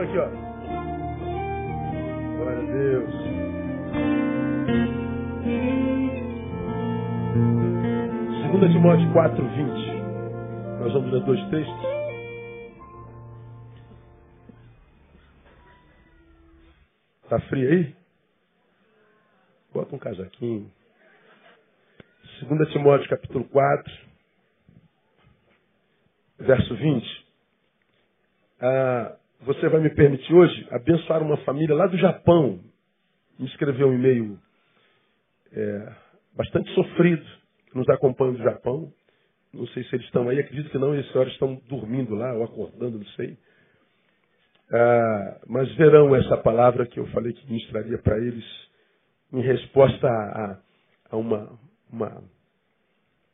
Vamos aqui, ó. Glória a Deus. Segunda Timóteo 4, 20. Nós vamos ler dois textos. Tá frio aí? Bota um casaquinho. 2 Timóteo capítulo 4, verso 20. Ah, você vai me permitir hoje abençoar uma família lá do Japão. Me escreveu um e-mail é, bastante sofrido, que nos acompanha do Japão. Não sei se eles estão aí, acredito que não, e as senhoras estão dormindo lá ou acordando, não sei. Ah, mas verão essa palavra que eu falei que ministraria para eles em resposta a, a uma, uma,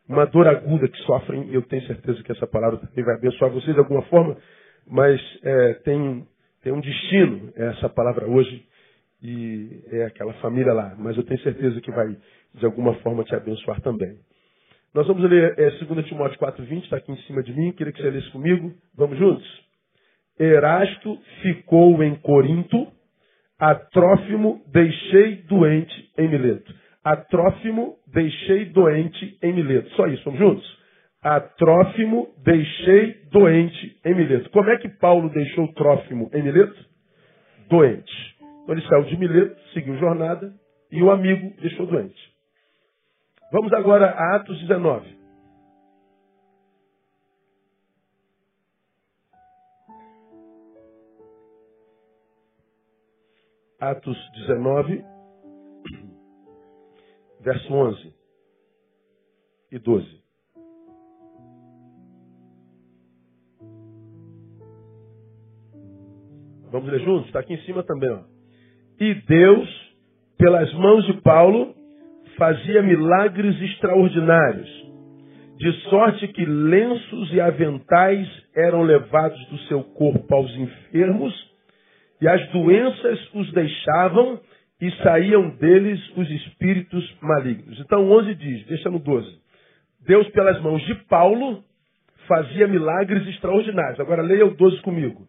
uma dor aguda que sofrem. Eu tenho certeza que essa palavra também vai abençoar vocês de alguma forma, mas é, tem, tem um destino essa palavra hoje e é aquela família lá. Mas eu tenho certeza que vai, de alguma forma, te abençoar também. Nós vamos ler é, 2 Timóteo 4,20, está aqui em cima de mim, queria que você lesse comigo. Vamos juntos? Erasto ficou em Corinto, a Trófimo deixei doente em Mileto. A Trófimo deixei doente em Mileto. Só isso, vamos juntos? A Trófimo deixei doente em Mileto. Como é que Paulo deixou Trófimo em Mileto? Doente. Então ele saiu de Mileto, seguiu jornada e o amigo deixou doente. Vamos agora a Atos 19. Atos 19, verso 11 e 12. Vamos ler juntos? Está aqui em cima também. Ó. E Deus, pelas mãos de Paulo, fazia milagres extraordinários, de sorte que lenços e aventais eram levados do seu corpo aos enfermos e as doenças os deixavam e saíam deles os espíritos malignos. Então 11 diz, deixa no 12. Deus pelas mãos de Paulo fazia milagres extraordinários. Agora leia o 12 comigo.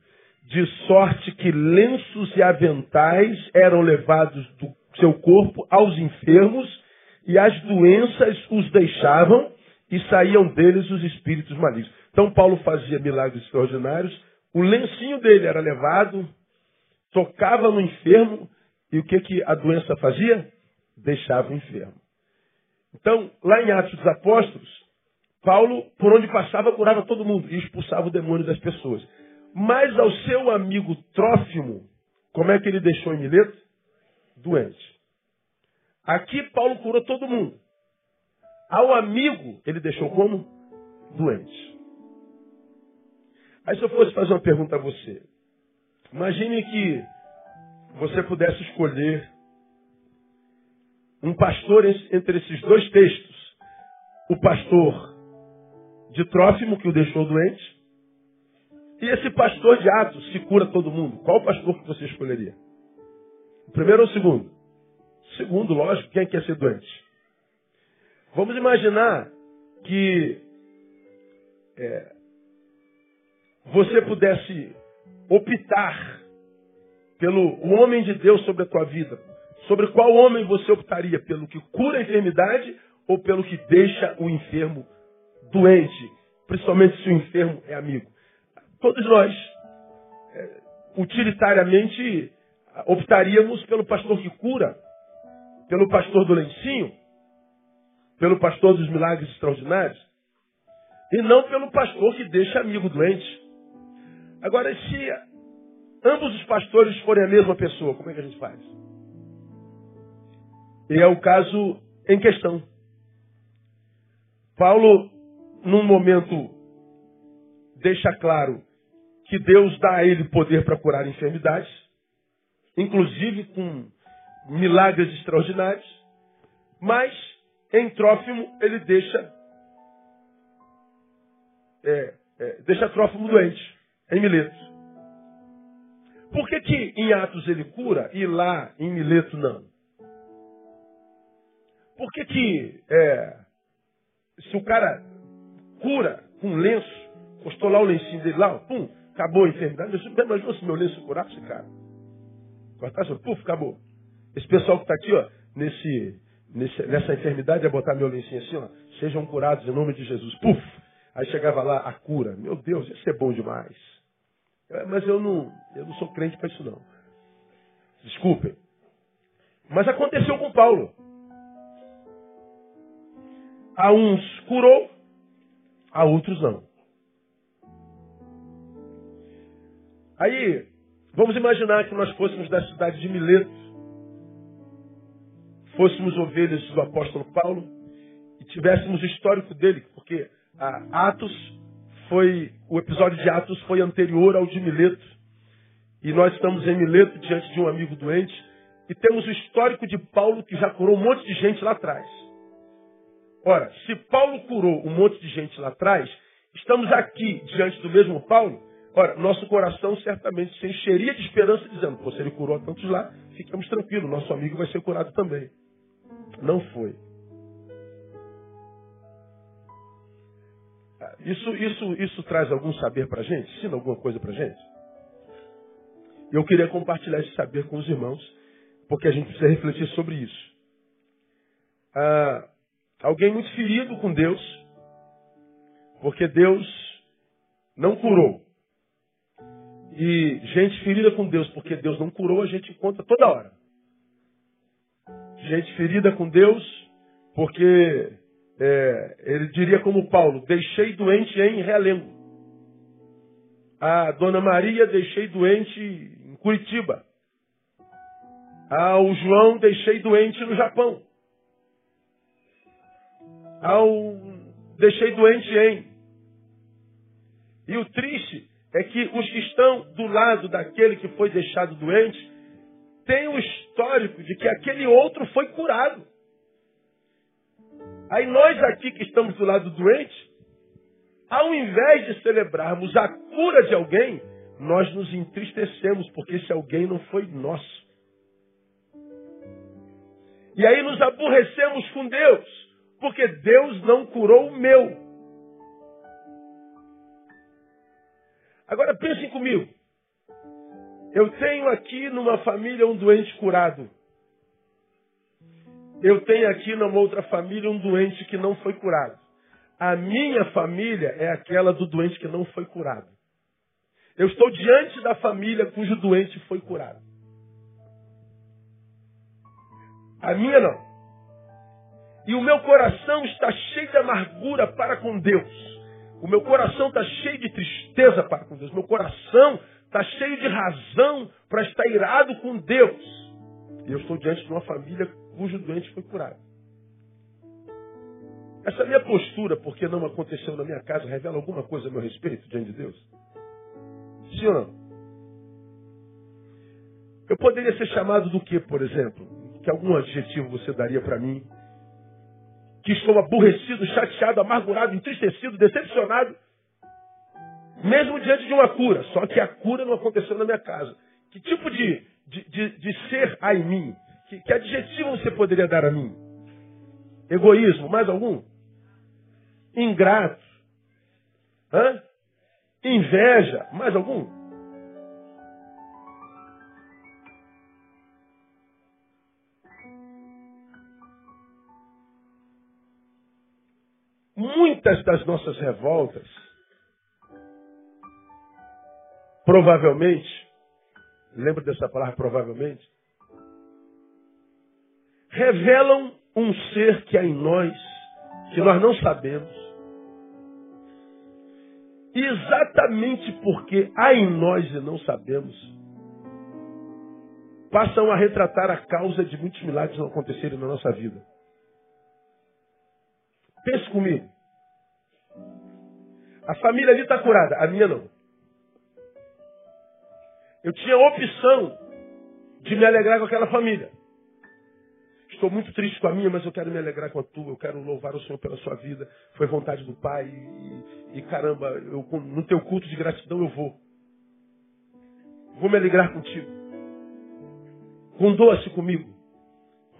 De sorte que lenços e aventais eram levados do seu corpo aos enfermos e as doenças os deixavam e saíam deles os espíritos malignos. Então Paulo fazia milagres extraordinários, o lencinho dele era levado, tocava no enfermo e o que, que a doença fazia? Deixava o enfermo. Então, lá em Atos dos Apóstolos, Paulo, por onde passava, curava todo mundo e expulsava o demônio das pessoas. Mas ao seu amigo Trófimo, como é que ele deixou em Mileto? Doente. Aqui Paulo curou todo mundo. Ao amigo, ele deixou como? Doente. Aí se eu fosse fazer uma pergunta a você, Imagine que você pudesse escolher um pastor entre esses dois textos. O pastor de Trófimo, que o deixou doente, e esse pastor de Atos, que cura todo mundo. Qual pastor que você escolheria? O primeiro ou o segundo? Segundo, lógico, quem quer ser doente? Vamos imaginar que é, você pudesse optar pelo homem de Deus sobre a tua vida, sobre qual homem você optaria? Pelo que cura a enfermidade ou pelo que deixa o enfermo doente? Principalmente se o enfermo é amigo. Todos nós, é, utilitariamente, optaríamos pelo pastor que cura, pelo pastor do lencinho, pelo pastor dos milagres extraordinários, e não pelo pastor que deixa amigo doente. Agora, se ambos os pastores forem a mesma pessoa, como é que a gente faz? E é o caso em questão. Paulo, num momento, deixa claro que Deus dá a ele poder para curar enfermidades, inclusive com milagres extraordinários, mas em Trófimo ele deixa é, é, deixa Trófimo doente em Mileto. Por que, que em Atos ele cura e lá em Mileto não? Por que, que é, se o cara cura com lenço, postou lá o lencinho dele lá, pum, acabou a enfermidade. Imagina se meu lenço curasse, cara. Cortasse, puf, acabou. Esse pessoal que está aqui, ó, nesse, nesse, nessa enfermidade, é botar meu lencinho assim, ó, sejam curados em nome de Jesus. Puf! Aí chegava lá a cura. Meu Deus, isso é bom demais. É, mas eu não, eu não sou crente para isso não. Desculpem. Mas aconteceu com Paulo. A uns curou, a outros não. Aí, vamos imaginar que nós fôssemos da cidade de Mileto, fôssemos ovelhas do apóstolo Paulo e tivéssemos o histórico dele, porque ah, Atos foi, o episódio de Atos foi anterior ao de Mileto. E nós estamos em Mileto diante de um amigo doente e temos o histórico de Paulo que já curou um monte de gente lá atrás. Ora, se Paulo curou um monte de gente lá atrás, estamos aqui diante do mesmo Paulo. Ora, nosso coração certamente se encheria de esperança dizendo, pô, se ele curou tantos lá, ficamos tranquilos, nosso amigo vai ser curado também. Não foi. Isso, isso, isso traz algum saber para a gente? Ensina alguma coisa para a gente? Eu queria compartilhar esse saber com os irmãos, porque a gente precisa refletir sobre isso. Ah, alguém muito ferido com Deus, porque Deus não curou. E gente ferida com Deus, porque Deus não curou, a gente encontra toda hora. Gente ferida com Deus, porque é, ele diria como Paulo, deixei doente em Realengo. A Dona Maria deixei doente em Curitiba. Ao João deixei doente no Japão. Ao deixei doente em. E o triste é que os que estão do lado daquele que foi deixado doente têm o histórico de que aquele outro foi curado. Aí nós aqui que estamos do lado doente, ao invés de celebrarmos a cura de alguém, nós nos entristecemos, porque esse alguém não foi nosso. E aí nos aborrecemos com Deus, porque Deus não curou o meu. Agora pensem comigo. Eu tenho aqui numa família um doente curado. Eu tenho aqui numa outra família um doente que não foi curado. A minha família é aquela do doente que não foi curado. Eu estou diante da família cujo doente foi curado. A minha não. E o meu coração está cheio de amargura para com Deus. O meu coração está cheio de tristeza para com Deus. Meu coração está cheio de razão para estar irado com Deus. E eu estou diante de uma família cujo doente foi curado. Essa minha postura, porque não aconteceu na minha casa, revela alguma coisa a meu respeito diante de Deus? Sim ou não? Eu poderia ser chamado do que, por exemplo? Que algum adjetivo você daria para mim? Que estou aborrecido, chateado, amargurado, entristecido, decepcionado, mesmo diante de uma cura. Só que a cura não aconteceu na minha casa. Que tipo de, de, de, de ser há em mim? Que, que adjetivo você poderia dar a mim? Egoísmo, mais algum? Ingrato. Hã? Inveja, mais algum? Muitas das nossas revoltas, provavelmente, lembra dessa palavra provavelmente? revelam um ser que há em nós, que nós não sabemos. E exatamente porque há em nós e não sabemos, passam a retratar a causa de muitos milagres não acontecerem na nossa vida. Pense comigo. A família ali está curada, a minha não. Eu tinha a opção de me alegrar com aquela família. Estou muito triste com a minha, mas eu quero me alegrar com a tua. Eu quero louvar o Senhor pela sua vida. Foi vontade do Pai. E, e caramba, eu, no teu culto de gratidão eu vou. Vou me alegrar contigo. Condoa-se comigo.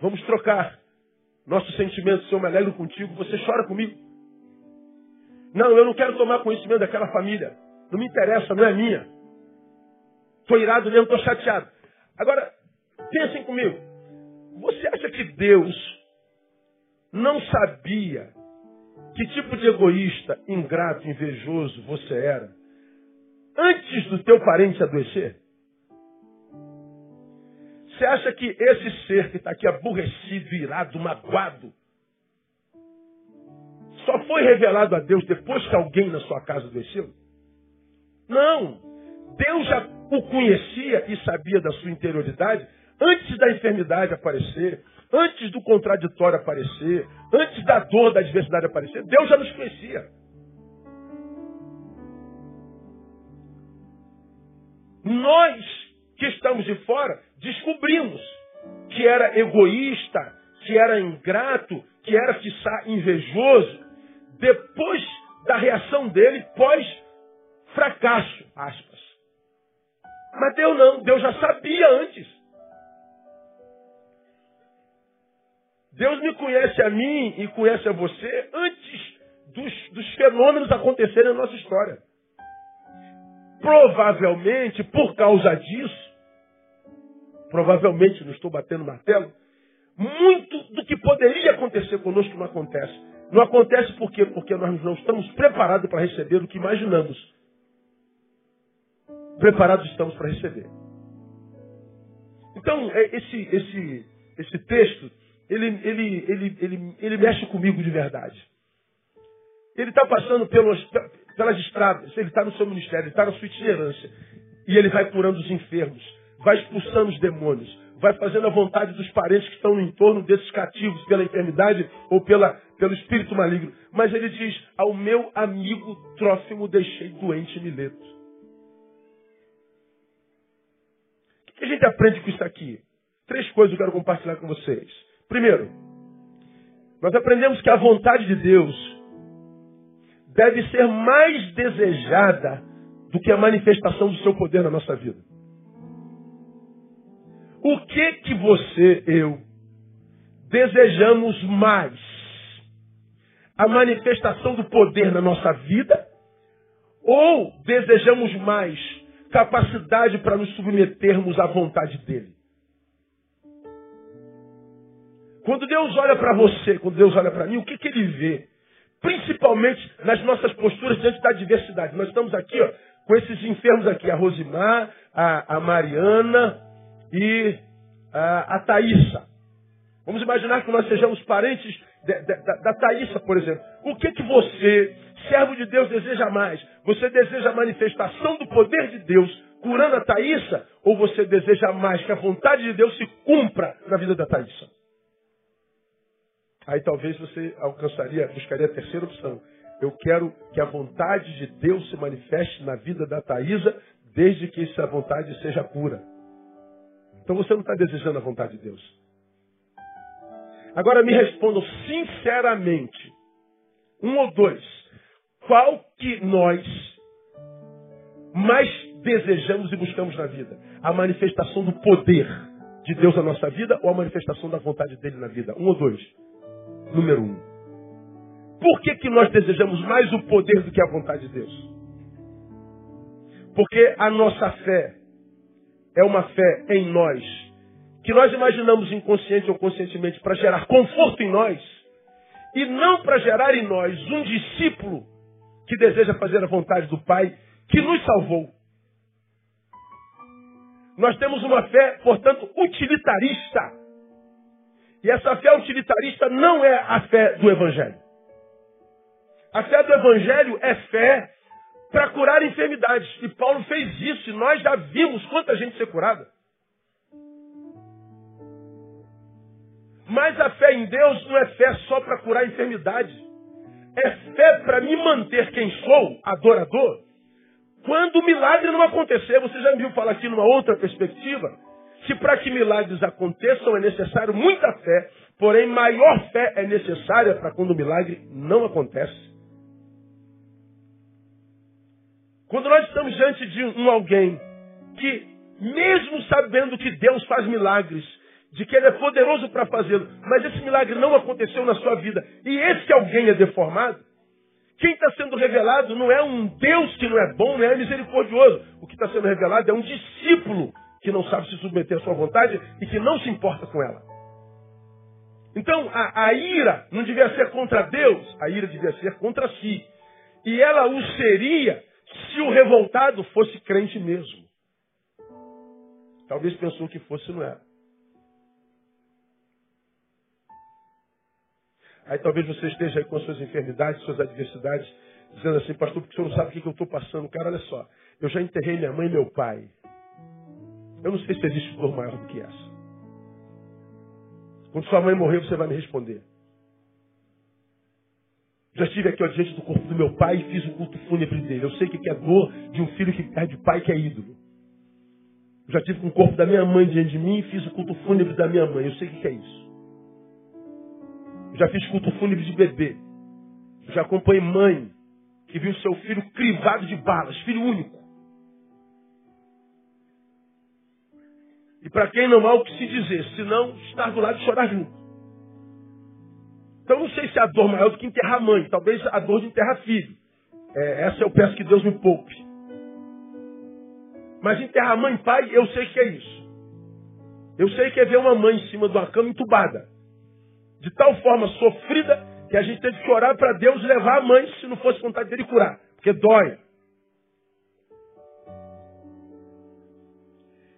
Vamos trocar nossos sentimentos. Se eu me alegro contigo, você chora comigo. Não, eu não quero tomar conhecimento daquela família. Não me interessa, não é minha. Estou irado mesmo, estou chateado. Agora, pensem comigo. Você acha que Deus não sabia que tipo de egoísta, ingrato, invejoso você era antes do teu parente adoecer? Você acha que esse ser que está aqui aborrecido, irado, magoado, só foi revelado a Deus depois que alguém na sua casa adoeceu? Não. Deus já o conhecia e sabia da sua interioridade antes da enfermidade aparecer, antes do contraditório aparecer, antes da dor, da adversidade aparecer. Deus já nos conhecia. Nós que estamos de fora descobrimos que era egoísta, que era ingrato, que era, quiçá, invejoso, depois da reação dele pós-fracasso, aspas. Mas Deus não, Deus já sabia antes. Deus me conhece a mim e conhece a você antes dos, dos fenômenos acontecerem na nossa história. Provavelmente, por causa disso, provavelmente não estou batendo martelo, muito do que poderia acontecer conosco não acontece. Não acontece por quê? Porque nós não estamos preparados para receber o que imaginamos. Preparados estamos para receber. Então, é, esse, esse, esse texto, ele, ele, ele, ele, ele mexe comigo de verdade. Ele está passando pelos, pelas estradas, ele está no seu ministério, ele está na sua itinerância. E ele vai curando os enfermos, vai expulsando os demônios, vai fazendo a vontade dos parentes que estão no entorno desses cativos pela enfermidade ou pela, pelo espírito maligno. Mas ele diz: Ao meu amigo Trófimo deixei doente Mileto. O que a gente aprende com isso aqui? Três coisas eu quero compartilhar com vocês. Primeiro, nós aprendemos que a vontade de Deus deve ser mais desejada do que a manifestação do seu poder na nossa vida. O que que você, eu, desejamos mais? A manifestação do poder na nossa vida? Ou desejamos mais capacidade para nos submetermos à vontade dele? Quando Deus olha para você, quando Deus olha para mim, o que, que ele vê? Principalmente nas nossas posturas diante da diversidade. Nós estamos aqui, ó, com esses enfermos aqui, a Rosimar, a, a Mariana, e a, a Thaísa. Vamos imaginar que nós sejamos parentes de, de, da, da Thaísa, por exemplo. O que, que você, servo de Deus, deseja mais? Você deseja a manifestação do poder de Deus curando a Thaísa? Ou você deseja mais que a vontade de Deus se cumpra na vida da Thaísa? Aí talvez você alcançaria, buscaria a terceira opção. Eu quero que a vontade de Deus se manifeste na vida da Thaísa, desde que essa vontade seja pura. Então você não está desejando a vontade de Deus. Agora me respondam sinceramente, um ou dois, qual que nós mais desejamos e buscamos na vida? A manifestação do poder de Deus na nossa vida ou a manifestação da vontade dele na vida? Um ou dois? Número um. Por que, que nós desejamos mais o poder do que a vontade de Deus? Porque a nossa fé é uma fé em nós, que nós imaginamos inconsciente ou conscientemente para gerar conforto em nós, e não para gerar em nós um discípulo que deseja fazer a vontade do Pai que nos salvou. Nós temos uma fé, portanto, utilitarista. E essa fé utilitarista não é a fé do Evangelho. A fé do Evangelho é fé para curar enfermidades. E Paulo fez isso, e nós já vimos quanta gente ser curada. Mas a fé em Deus não é fé só para curar enfermidade. É fé para me manter quem sou, adorador, quando o milagre não acontecer. Você já me viu falar aqui numa outra perspectiva? Que para que milagres aconteçam é necessário muita fé, porém maior fé é necessária para quando o milagre não acontece. Quando nós estamos diante de um alguém que, mesmo sabendo que Deus faz milagres, de que Ele é poderoso para fazê-lo, mas esse milagre não aconteceu na sua vida, e esse alguém é deformado, Quem está sendo revelado não é um Deus que não é bom, não é misericordioso. O que está sendo revelado é um discípulo que não sabe se submeter à sua vontade e que não se importa com ela. Então, a, a ira não devia ser contra Deus, a ira devia ser contra si. E ela o seria se o revoltado fosse crente mesmo. Talvez pensou que fosse, não era. Aí talvez você esteja aí com suas enfermidades, suas adversidades, dizendo assim, pastor, porque o senhor não sabe o que eu estou passando. Cara, olha só, eu já enterrei minha mãe e meu pai. Eu não sei se existe dor maior do que essa. Quando sua mãe morrer, você vai me responder. Já estive aqui ó, diante do corpo do meu pai e fiz o culto fúnebre dele. Eu sei o que é dor de um filho que perde pai que é ídolo. Já estive com o corpo da minha mãe diante de mim e fiz o culto fúnebre da minha mãe. Eu sei o que é isso. Já fiz culto fúnebre de bebê. Já acompanhei mãe que viu seu filho crivado de balas, filho único. E para quem não há o que se dizer, senão estar do lado e chorar junto. Então não sei se é a dor maior do que enterrar mãe, talvez a dor de enterrar filho. É, essa eu peço que Deus me poupe. Mas enterrar mãe e pai, eu sei que é isso. Eu sei que é ver uma mãe em cima de uma cama entubada. De tal forma sofrida que a gente teve que orar para Deus levar a mãe se não fosse vontade dele curar. Porque dói.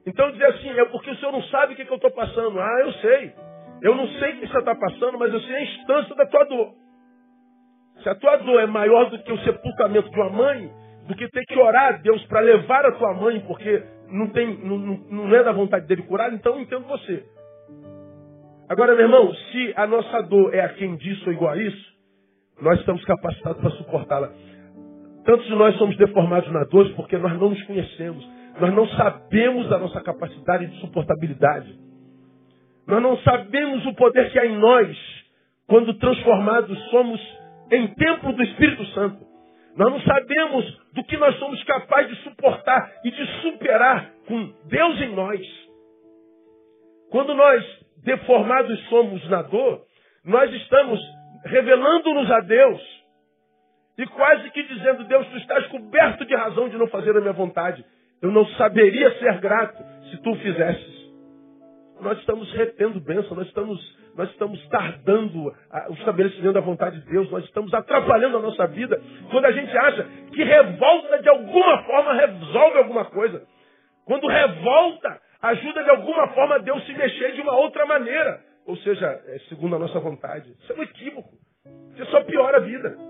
Então dizer assim, é porque o senhor não sabe o que, que eu estou passando. Ah, eu sei. Eu não sei o que você está passando, mas eu sei a instância da tua dor. Se a tua dor é maior do que o sepultamento de uma mãe, do que ter que orar a Deus para levar a tua mãe, porque não, tem, não, não é da vontade dele curar, então entendo você. Agora, meu irmão, se a nossa dor é a quem disso ou igual a isso, nós estamos capacitados para suportá-la. Tantos de nós somos deformados na dor porque nós não nos conhecemos. Nós não sabemos a nossa capacidade de suportabilidade. Nós não sabemos o poder que há em nós quando transformados somos em templo do Espírito Santo. Nós não sabemos do que nós somos capazes de suportar e de superar com Deus em nós. Quando nós, deformados somos na dor, nós estamos revelando-nos a Deus e quase que dizendo: Deus, tu estás coberto de razão de não fazer a minha vontade. Eu não saberia ser grato se tu o fizesses. Nós estamos retendo bênção, nós estamos, nós estamos tardando o estabelecimento da vontade de Deus, nós estamos atrapalhando a nossa vida quando a gente acha que revolta de alguma forma resolve alguma coisa. Quando revolta, ajuda de alguma forma a Deus se mexer de uma outra maneira. Ou seja, é segundo a nossa vontade. Isso é um equívoco. Isso só piora a vida.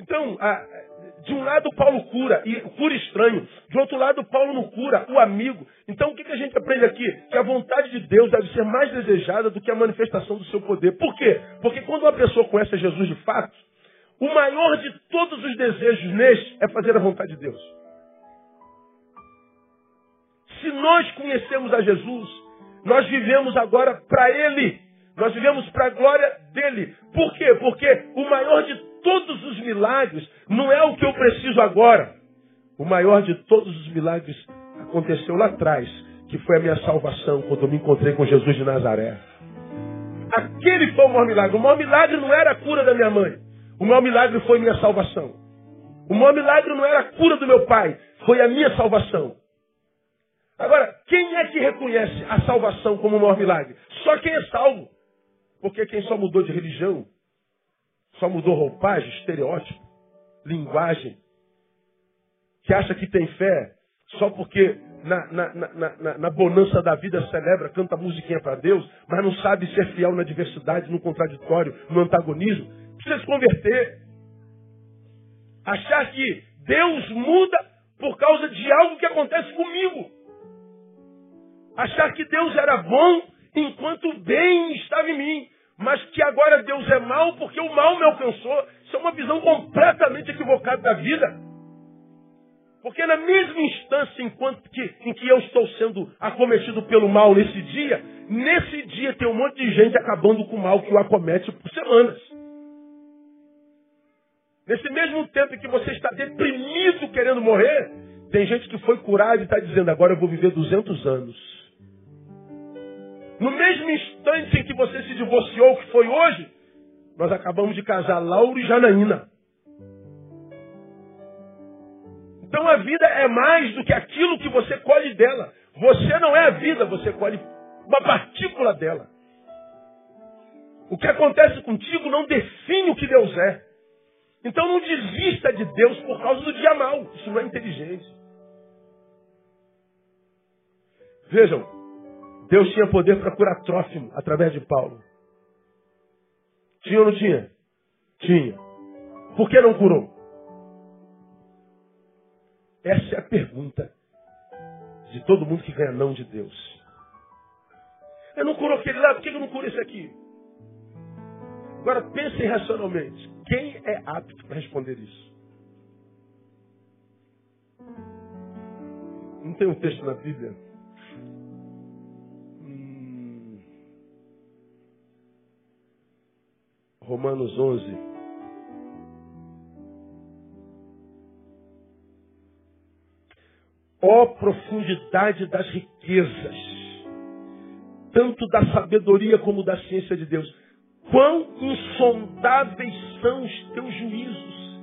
Então, de um lado Paulo cura, e cura estranho. De outro lado, Paulo não cura, o amigo. Então o que, a gente aprende aqui? Que a vontade de Deus deve ser mais desejada do que a manifestação do seu poder. Por quê? Porque quando uma pessoa conhece Jesus de fato, o maior de todos os desejos neste é fazer a vontade de Deus. Se nós conhecemos a Jesus, nós vivemos agora para Ele. Nós vivemos para a glória dele. Por quê? Porque o maior de todos os milagres não é o que eu preciso agora. O maior de todos os milagres aconteceu lá atrás, que foi a minha salvação, quando eu me encontrei com Jesus de Nazaré. Aquele foi o maior milagre. O maior milagre não era a cura da minha mãe. O maior milagre foi minha salvação. O maior milagre não era a cura do meu pai, foi a minha salvação. Agora, quem é que reconhece a salvação como o maior milagre? Só quem é salvo. Porque quem só mudou de religião, só mudou roupagem, estereótipo, linguagem, que acha que tem fé só porque na, na, na, na, bonança da vida celebra, canta musiquinha para Deus, mas não sabe ser fiel na diversidade, no contraditório, no antagonismo, precisa se converter. Achar que Deus muda por causa de algo que acontece comigo. Achar que Deus era bom enquanto o bem estava em mim. Mas que agora Deus é mal porque o mal me alcançou. Isso é uma visão completamente equivocada da vida. Porque na mesma instância enquanto que, em que eu estou sendo acometido pelo mal nesse dia, nesse dia tem um monte de gente acabando com o mal que o acomete por semanas. Nesse mesmo tempo em que você está deprimido querendo morrer, tem gente que foi curada e está dizendo, agora eu vou viver 200 anos. No mesmo instante em que você se divorciou, que foi hoje, Nós acabamos de casar Lauro e Janaína. Então a vida é mais do que aquilo que você colhe dela. Você não é a vida, você colhe uma partícula dela. O que acontece contigo não define o que Deus é. Então não desista de Deus por causa do dia mal. Isso não é inteligente. Vejam, Deus tinha poder para curar Trófimo através de Paulo. Tinha ou não tinha? Tinha. Por que não curou? Essa é a pergunta de todo mundo que ganha não de Deus. Eu não curou aquele lá, por que eu não curo esse aqui? Agora pensem racionalmente. Quem é apto para responder isso? Não tem um texto na Bíblia? Romanos 11. Ó oh, profundidade das riquezas, tanto da sabedoria como da ciência de Deus. Quão insondáveis são os teus juízos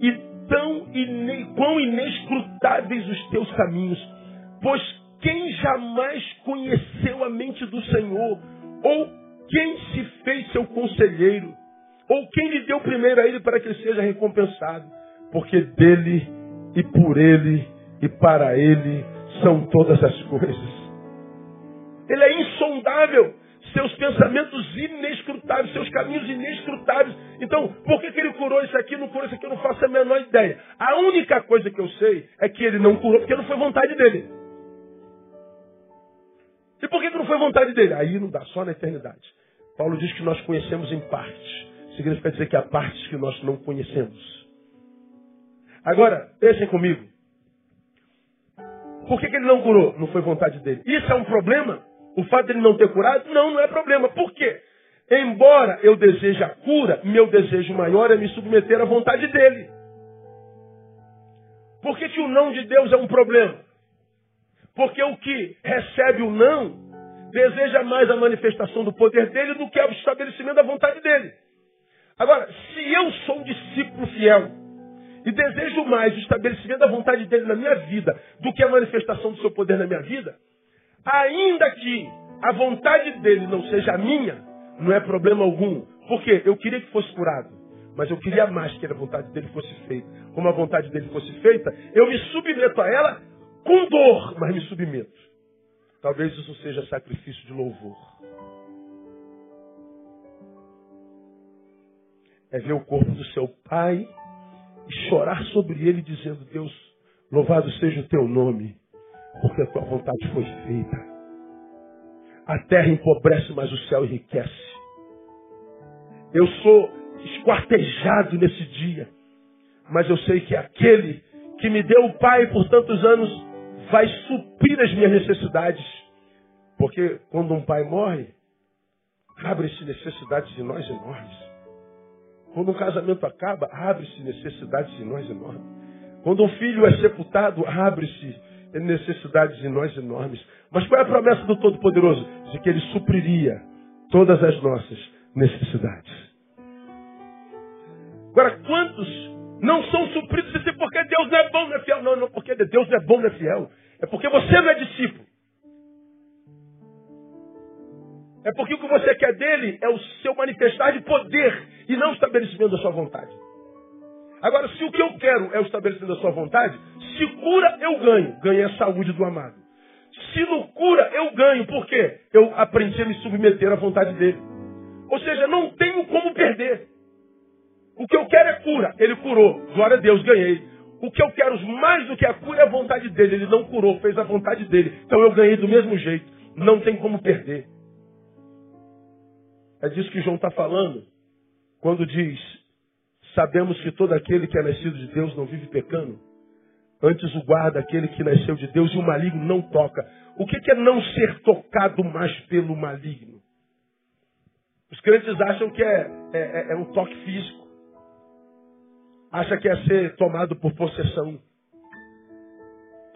e tão ine, quão inescrutáveis os teus caminhos. Pois quem jamais conheceu a mente do Senhor, ou quem se fez seu conselheiro, ou quem lhe deu primeiro a ele para que ele seja recompensado, porque dele e por ele e para ele são todas as coisas. Ele é insondável, seus pensamentos inescrutáveis, seus caminhos inescrutáveis. Então, por que, que ele curou isso aqui, não curou isso aqui, eu não faço a menor ideia. A única coisa que eu sei é que ele não curou porque não foi vontade dele. E por que, que não foi vontade dele? Aí não dá, só na eternidade. Paulo diz que nós conhecemos em partes. Significa dizer que há partes que nós não conhecemos. Agora, pensem comigo. Por que, que ele não curou? Não foi vontade dele. Isso é um problema? O fato de ele não ter curado? Não, não é problema. Por quê? Embora eu deseje a cura, meu desejo maior é me submeter à vontade dele. Por que, que o não de Deus é um problema? Porque o que recebe o não deseja mais a manifestação do poder dele do que o estabelecimento da vontade dele. Agora, se eu sou um discípulo fiel, e desejo mais o estabelecimento da vontade dele na minha vida do que a manifestação do seu poder na minha vida, ainda que a vontade dele não seja a minha, não é problema algum. Porque eu queria que fosse curado, mas eu queria mais que a vontade dele fosse feita. Como a vontade dele fosse feita, eu me submeto a ela com dor, mas me submeto. Talvez isso seja sacrifício de louvor. É ver o corpo do seu pai e chorar sobre ele, dizendo: Deus, louvado seja o teu nome, porque a tua vontade foi feita. A terra empobrece, mas o céu enriquece. Eu sou esquartejado nesse dia, mas eu sei que aquele que me deu o Pai por tantos anos vai suprir as minhas necessidades. Porque quando um pai morre, abre-se necessidades de nós enormes. Quando um casamento acaba, abre-se necessidades em nós enormes. Quando um filho é sepultado, abre-se necessidades em nós enormes. Mas qual é a promessa do Todo-Poderoso? De que Ele supriria todas as nossas necessidades. Agora, quantos não são supridos e porque Deus não é bom, não é fiel? Não, não, porque Deus não é bom, não é fiel. É porque você não é discípulo. É porque o que você quer dele é o seu manifestar de poder e não o estabelecimento da sua vontade. Agora, se o que eu quero é o estabelecimento da sua vontade, se cura, eu ganho. Ganhei a saúde do amado. Se não cura, eu ganho. Por quê? Eu aprendi a me submeter à vontade dele. Ou seja, não tenho como perder. O que eu quero é cura. Ele curou. Glória a Deus, ganhei. O que eu quero mais do que a cura é a vontade dele. Ele não curou, fez a vontade dele. Então eu ganhei do mesmo jeito. Não tem como perder. É disso que João está falando. Quando diz, sabemos que todo aquele que é nascido de Deus não vive pecando. Antes o guarda aquele que nasceu de Deus e o maligno não toca. O que é não ser tocado mais pelo maligno? Os crentes acham que é, é, é, é um toque físico. Acha que é ser tomado por possessão.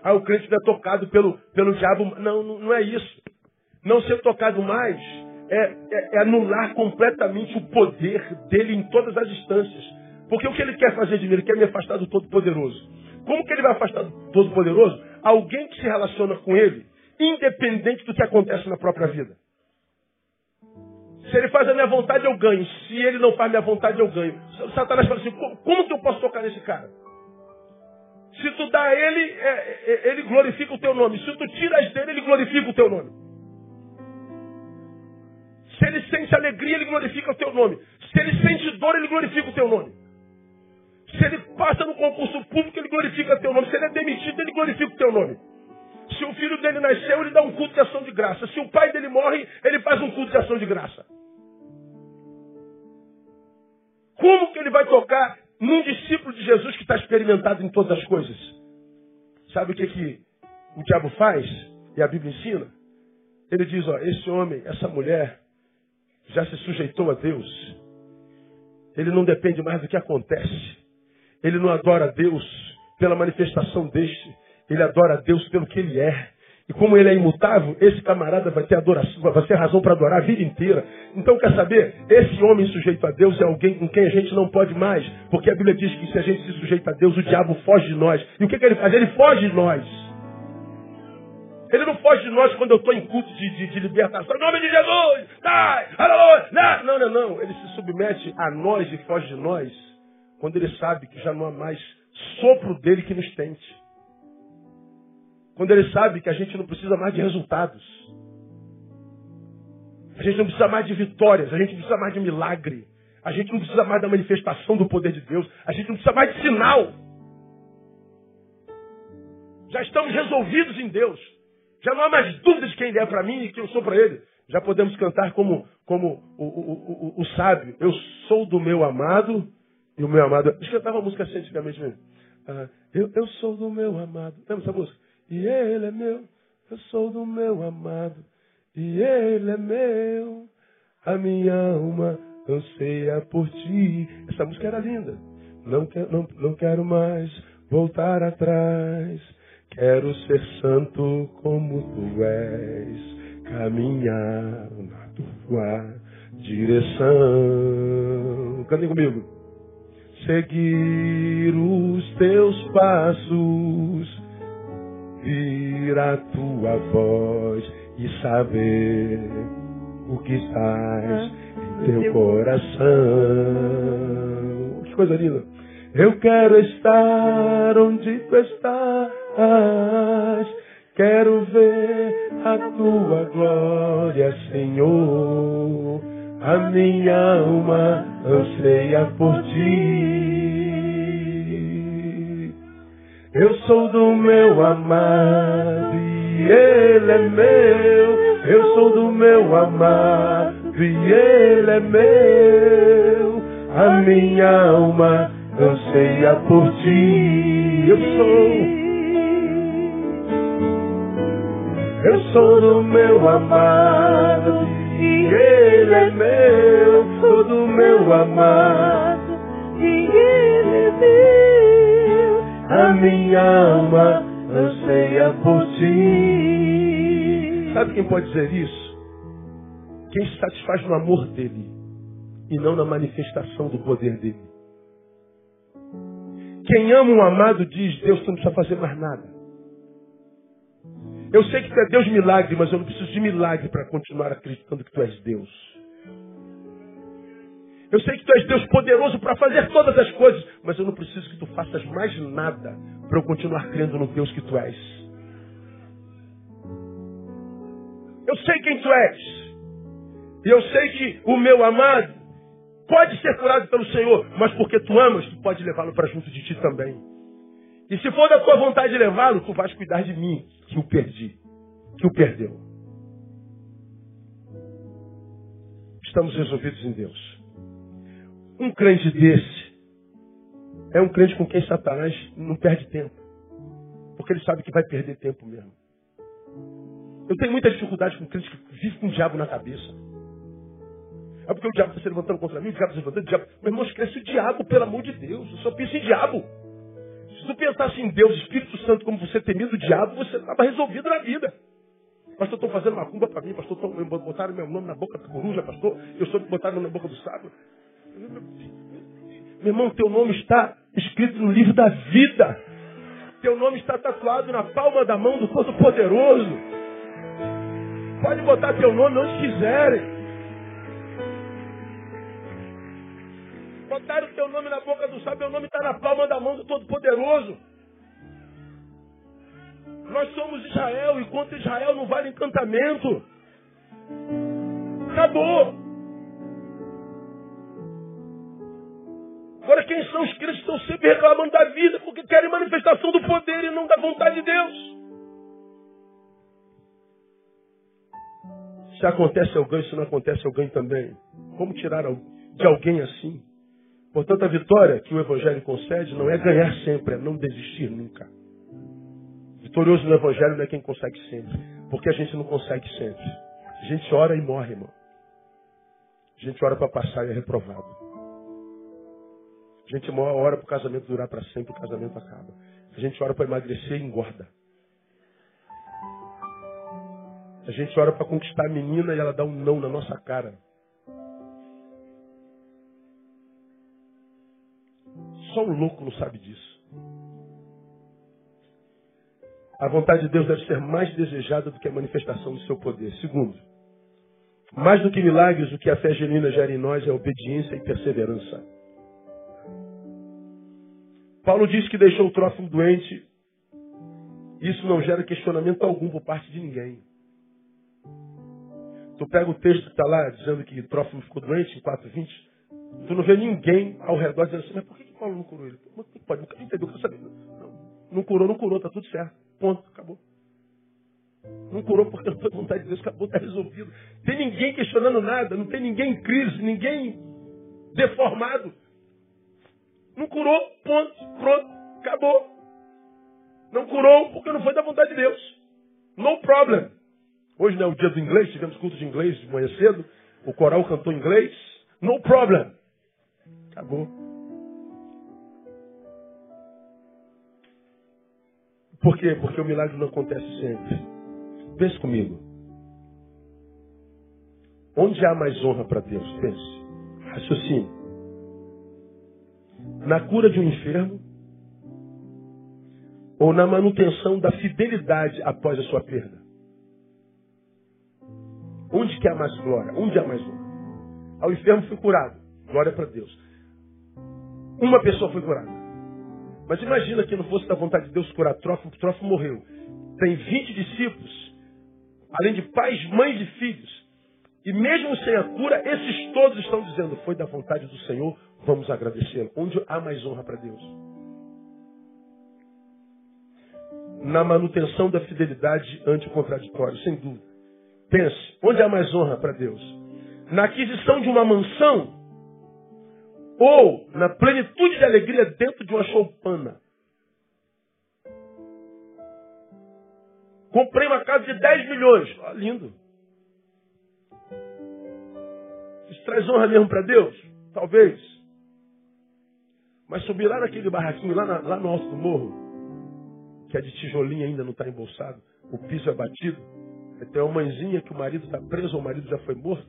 Ah, o crente não é tocado pelo, pelo diabo. Não, não é isso. Não ser tocado mais é, é, é anular completamente o poder dele em todas as instâncias. Porque o que ele quer fazer de mim? Ele quer me afastar do Todo-Poderoso. Como que ele vai afastar do Todo-Poderoso? Alguém que se relaciona com ele, independente do que acontece na própria vida. Se ele faz a minha vontade, eu ganho. Se ele não faz a minha vontade, eu ganho. Satanás fala assim: como que eu posso tocar nesse cara? Se tu dá a ele, é, é, ele glorifica o teu nome. Se tu tiras dele, ele glorifica o teu nome. Se ele sente alegria, ele glorifica o teu nome. Se ele sente dor, ele glorifica o teu nome. Se ele passa no concurso público, ele glorifica o teu nome. Se ele é demitido, ele glorifica o teu nome. Se o filho dele nasceu, ele dá um culto de ação de graça. Se o pai dele morre, ele faz um culto de ação de graça. Como que ele vai tocar num discípulo de Jesus que está experimentado em todas as coisas? Sabe o que, que o diabo faz? E a Bíblia ensina? Ele diz, ó, esse homem, essa mulher, já se sujeitou a Deus. Ele não depende mais do que acontece. Ele não adora Deus pela manifestação deste. Ele adora Deus pelo que ele é. E como ele é imutável, esse camarada vai ter adoração, vai ter razão para adorar a vida inteira. Então, quer saber? Esse homem sujeito a Deus é alguém com quem a gente não pode mais. Porque a Bíblia diz que se a gente se sujeita a Deus, o diabo foge de nós. E o que, que ele faz? Ele foge de nós. Ele não foge de nós quando eu estou em culto de, de, de, libertação. Em nome de Jesus! Sai! Não, não, não, não. Ele se submete a nós e foge de nós quando ele sabe que já não há mais sopro dele que nos tente. Quando ele sabe que a gente não precisa mais de resultados. A gente não precisa mais de vitórias, a gente não precisa mais de milagre. A gente não precisa mais da manifestação do poder de Deus. A gente não precisa mais de sinal. Já estamos resolvidos em Deus. Já não há mais dúvida de quem ele é para mim e quem eu sou para ele. Já podemos cantar como, como o, o, o, o, sábio. Eu sou do meu amado e o meu amado. Deixa eu cantar uma música assim antigamente mesmo. Ah, eu, eu sou do meu amado. Lembra essa música? E ele é meu. Eu sou do meu amado e ele é meu. A minha alma anseia por ti. Essa música era linda. Não, não, não quero mais voltar atrás. Quero ser santo como tu és. Caminhar na tua direção. Cantem comigo. Seguir os teus passos ouvir a tua voz e saber o que estás em teu coração. Que coisa linda. Eu quero estar onde tu estás. Quero ver a tua glória, Senhor. A minha alma anseia por ti. Eu sou do meu amado e ele é meu. Eu sou do meu amado e ele é meu. A minha alma anseia por ti. Eu sou. Eu sou do meu amado e ele é meu. Sou do meu amado e ele é meu. A minha alma anseia por ti. Sabe quem pode dizer isso? Quem se satisfaz no amor dele e não na manifestação do poder dele. Quem ama um amado diz: Deus, tu não precisa fazer mais nada. Eu sei que tu é Deus milagre, mas eu não preciso de milagre para continuar acreditando que tu és Deus. Eu sei que tu és Deus poderoso para fazer todas as coisas, mas eu não preciso que tu faças mais nada para eu continuar crendo no Deus que tu és. Eu sei quem tu és. E eu sei que o meu amado pode ser curado pelo Senhor, mas porque tu amas, tu pode levá-lo para junto de ti também. E se for da tua vontade de levá-lo, tu vais cuidar de mim, que o perdi, que o perdeu. Estamos resolvidos em Deus. Um crente desse é um crente com quem Satanás não perde tempo. Porque ele sabe que vai perder tempo mesmo. Eu tenho muita dificuldade com crente que vive com o diabo na cabeça. É porque o diabo está se levantando contra mim, o diabo está se levantando, o diabo. Meu irmão, esquece o diabo, pelo amor de Deus. Eu só penso em diabo. Se tu pensasse em Deus, Espírito Santo, como você tem medo do diabo, você estava resolvido na vida. Pastor, estou fazendo uma cumba para mim. Pastor, tô, botaram meu nome na boca da coruja. Pastor, eu sou botaram na boca do sábio. Meu irmão, teu nome está escrito no livro da vida. Teu nome está tatuado na palma da mão do Todo-Poderoso. Pode botar teu nome onde quiserem. Botaram teu nome na boca do sábio, meu nome está na palma da mão do Todo-Poderoso. Nós somos Israel e contra Israel não vale encantamento. Acabou. Agora, quem são os crentes que estão sempre reclamando da vida porque querem manifestação do poder e não da vontade de Deus? Se acontece, eu ganho. Se não acontece, eu ganho também. Como tirar de alguém assim? Portanto, a vitória que o Evangelho concede não é ganhar sempre, é não desistir nunca. Vitorioso no Evangelho não é quem consegue sempre. Porque a gente não consegue sempre. A gente ora e morre, irmão. A gente ora para passar e é reprovado. A gente ora para o casamento durar para sempre, o casamento acaba. A gente ora para emagrecer e engorda. A gente ora para conquistar a menina e ela dá um não na nossa cara. Só um louco não sabe disso. A vontade de Deus deve ser mais desejada do que a manifestação do seu poder. Segundo, mais do que milagres, o que a fé genuína gera em nós é obediência e perseverança. Paulo diz que deixou o trófimo doente. Isso não gera questionamento algum por parte de ninguém. Tu pega o texto que está lá dizendo que trófimo ficou doente em 4.20. Tu não vê ninguém ao redor dizendo assim, mas por que, que Paulo não curou ele? Pode, nunca entendeu, não, não curou, não curou, está tudo certo. Ponto, acabou. Não curou porque não foi vontade de Deus, acabou, está resolvido. Tem ninguém questionando nada, não tem ninguém em crise, ninguém deformado. Não curou, ponto, pronto, acabou. Não curou porque não foi da vontade de Deus. No problem. Hoje não é o dia do inglês, tivemos culto de inglês de manhã cedo, o coral cantou inglês. No problem. Acabou. Por quê? Porque o milagre não acontece sempre. Pense comigo. Onde há mais honra para Deus? Pense. Raciocínio. Na cura de um enfermo ou na manutenção da fidelidade após a sua perda? Onde que há mais glória? Onde há mais honra? Ao enfermo foi curado. Glória para Deus. Uma pessoa foi curada. Mas imagina que não fosse da vontade de Deus curar Trófimo, porque Trófimo morreu. Tem 20 discípulos, além de pais, mães e filhos. E mesmo sem a cura, esses todos estão dizendo, foi da vontade do Senhor, vamos agradecê-lo. Onde há mais honra para Deus? Na manutenção da fidelidade ante contraditório, sem dúvida. Pense, onde há mais honra para Deus? Na aquisição de uma mansão ou na plenitude de alegria dentro de uma choupana. Comprei uma casa de 10 milhões. Ah, lindo. Isso traz honra mesmo para Deus? Talvez. Mas subir lá naquele barraquinho, lá, na, lá no alto do morro, que é de tijolinho ainda não está embolsado, o piso é batido, tem uma mãezinha que o marido está preso ou o marido já foi morto.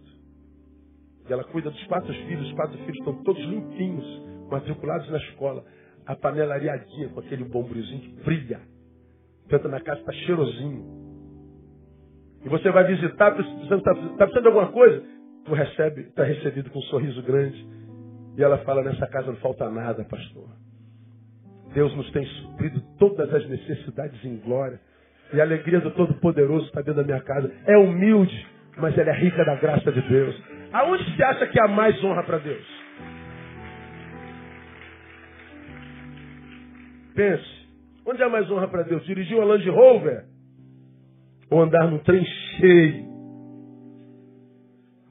E ela cuida dos quatro filhos, os quatro filhos estão todos limpinhos, matriculados na escola. A panela areadinha com aquele bombrizinho que brilha. Tenta na casa, está cheirosinho. E você vai visitar, está tá precisando de alguma coisa? Tu recebe, está recebido com um sorriso grande. E ela fala, nessa casa não falta nada, pastor. Deus nos tem suprido todas as necessidades em glória. E a alegria do Todo-Poderoso está dentro da minha casa. É humilde, mas ela é rica da graça de Deus. Aonde você acha que há mais honra para Deus? Pense. Onde há mais honra para Deus? Dirigir uma Land Rover? Ou andar num trem cheio?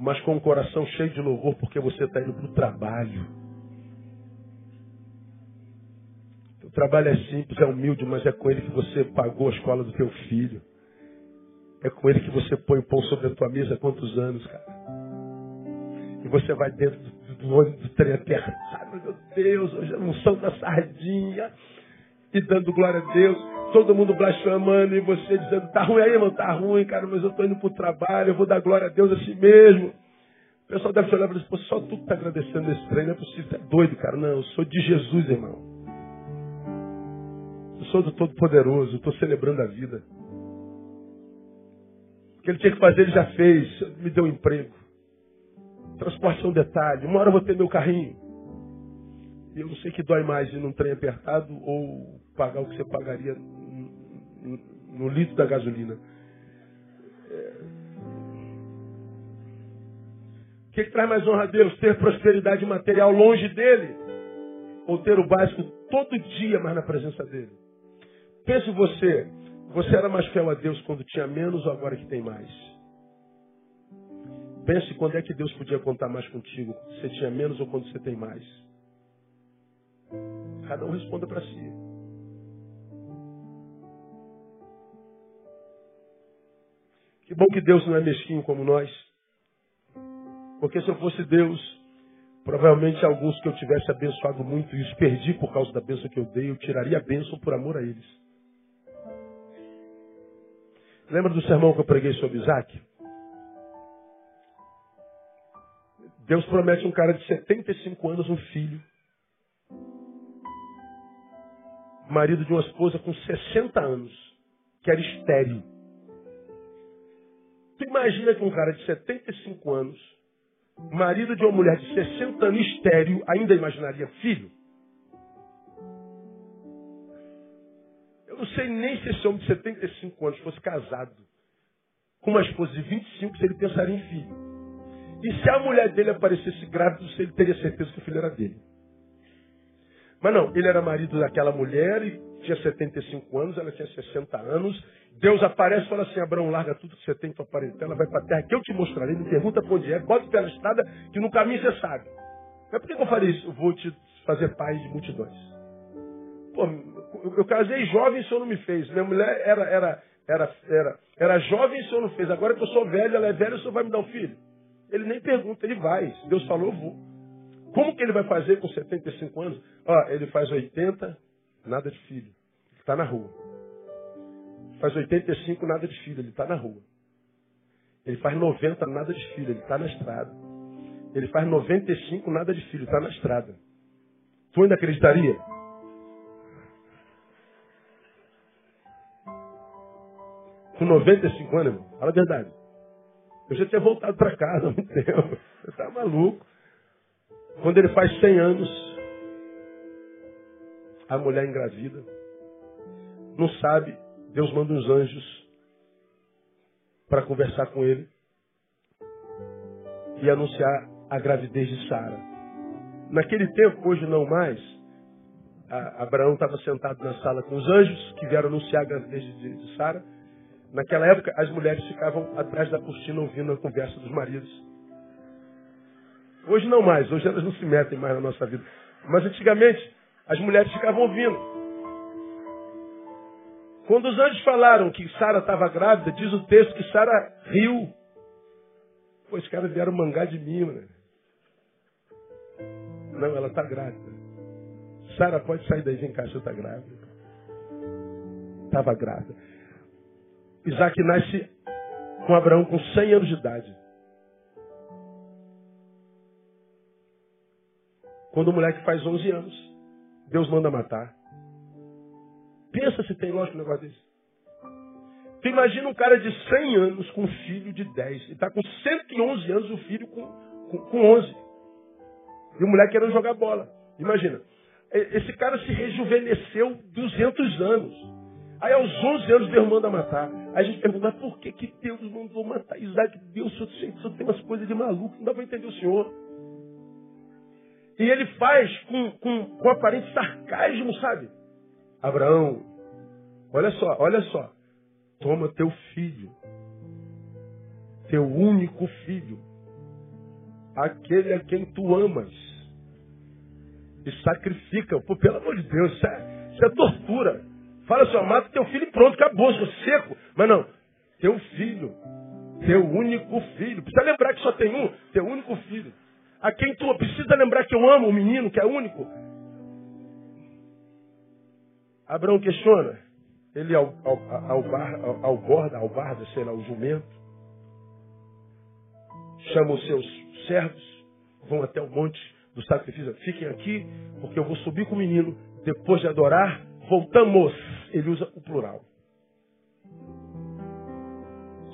Mas com o coração cheio de louvor porque você está indo para o trabalho. O trabalho é simples, é humilde, mas é com ele que você pagou a escola do teu filho. É com ele que você põe o pão sobre a tua mesa há quantos anos, cara? E você vai dentro do, do ônibus do trem apertado. Meu Deus, hoje é a unção da sardinha. E dando glória a Deus. todo mundo blasfemando e você dizendo, tá ruim aí, irmão, tá ruim, cara, mas eu tô indo pro trabalho, eu vou dar glória a Deus assim mesmo. O pessoal deve te olhar e dizer, pô, só tu que tá agradecendo nesse trem, não é possível, você é doido, cara. Não, eu sou de Jesus, irmão. Eu sou do Todo-Poderoso, eu tô celebrando a vida. O que ele tinha que fazer, ele já fez, me deu um emprego. Transporte é um detalhe, uma hora eu vou ter meu carrinho. Eu não sei que dói mais ir num trem apertado ou pagar o que você pagaria no litro da gasolina. É... O que, que traz mais honra a Deus? Ter prosperidade material longe dele? Ou ter o básico todo dia, mas na presença dele? Pense você, você era mais fiel a Deus quando tinha menos ou agora que tem mais? Pense quando é que Deus podia contar mais contigo, quando você tinha menos ou quando você tem mais? Cada um responda para si. Que bom que Deus não é mesquinho como nós. Porque se eu fosse Deus, provavelmente alguns que eu tivesse abençoado muito e os perdi por causa da bênção que eu dei, eu tiraria a bênção por amor a eles. Lembra do sermão que eu preguei sobre Isaac? Deus promete um cara de 75 anos um filho. Marido de uma esposa com 60 anos, que era estéril. Tu imagina que um cara de 75 anos, marido de uma mulher de 60 anos estéreo, ainda imaginaria filho? Eu não sei nem se esse homem de 75 anos fosse casado com uma esposa de 25, se ele pensaria em filho. E se a mulher dele aparecesse grávida, ele teria certeza que o filho era dele. Mas não, ele era marido daquela mulher e tinha 75 anos, ela tinha 60 anos, Deus aparece e fala assim, Abraão, larga tudo que você tem, tua parentela, vai para a terra que eu te mostrarei, me pergunta para onde é, bota na estrada, que no caminho você sabe. Mas por que eu falei isso? Eu vou te fazer pai de multidões. Pô, eu casei jovem o senhor não me fez. Minha mulher era, era, era, era, era jovem o senhor não fez. Agora que eu sou velho, ela é velha, o senhor vai me dar um filho? Ele nem pergunta, ele vai. Deus falou, eu vou. Como que ele vai fazer com 75 anos? Ó, ele faz 80, nada de filho. Está na rua. Faz 85, nada de filho, ele está na rua. Ele faz 90, nada de filho, ele está na estrada. Ele faz 95, nada de filho, está na estrada. Tu ainda acreditaria? Com 95 anos, irmão, fala a verdade. Eu já tinha voltado para casa há muito tempo. Você está maluco. Quando ele faz 100 anos, a mulher engravida, não sabe Deus manda uns anjos para conversar com ele e anunciar a gravidez de Sara. Naquele tempo, hoje não mais, Abraão estava sentado na sala com os anjos que vieram anunciar a gravidez de, de Sara. Naquela época, as mulheres ficavam atrás da cortina ouvindo a conversa dos maridos. Hoje não mais, hoje elas não se metem mais na nossa vida. Mas antigamente, as mulheres ficavam ouvindo. Quando os anjos falaram que Sara estava grávida, diz o texto que Sara riu. Pô, os caras vieram mangar de mim, né? Não, ela está grávida. Sara, pode sair daí, vem cá, você está grávida. Estava grávida. Isaac nasce com Abraão com 100 anos de idade. Quando o moleque faz 11 anos, Deus manda matar. Pensa se tem lógico um negócio desse. Tu imagina um cara de 100 anos com um filho de 10. E está com 111 anos o filho com, com, com 11. E o moleque querendo jogar bola. Imagina. Esse cara se rejuvenesceu 200 anos. Aí aos 11 anos Deus manda matar. Aí a gente pergunta, por que, que Deus mandou matar Isaac? Deus, o senhor tem umas coisas de maluco, não dá para entender o senhor. E ele faz com, com, com aparente sarcasmo, sabe? Abraão, olha só, olha só. Toma teu filho, teu único filho, aquele a quem tu amas, e sacrifica. Pô, pelo amor de Deus, isso é, isso é tortura. Fala assim, mata teu filho e pronto, acabou, sou seco. Mas não, teu filho, teu único filho. Precisa lembrar que só tem um, teu único filho. A quem tu precisa lembrar que eu amo o menino, que é único. Abraão questiona. ele ao, ao, ao, bar, ao, ao borda, ao barda, sei lá, o jumento, chama os seus servos, vão até o monte do sacrifício, fiquem aqui, porque eu vou subir com o menino, depois de adorar, voltamos. Ele usa o plural.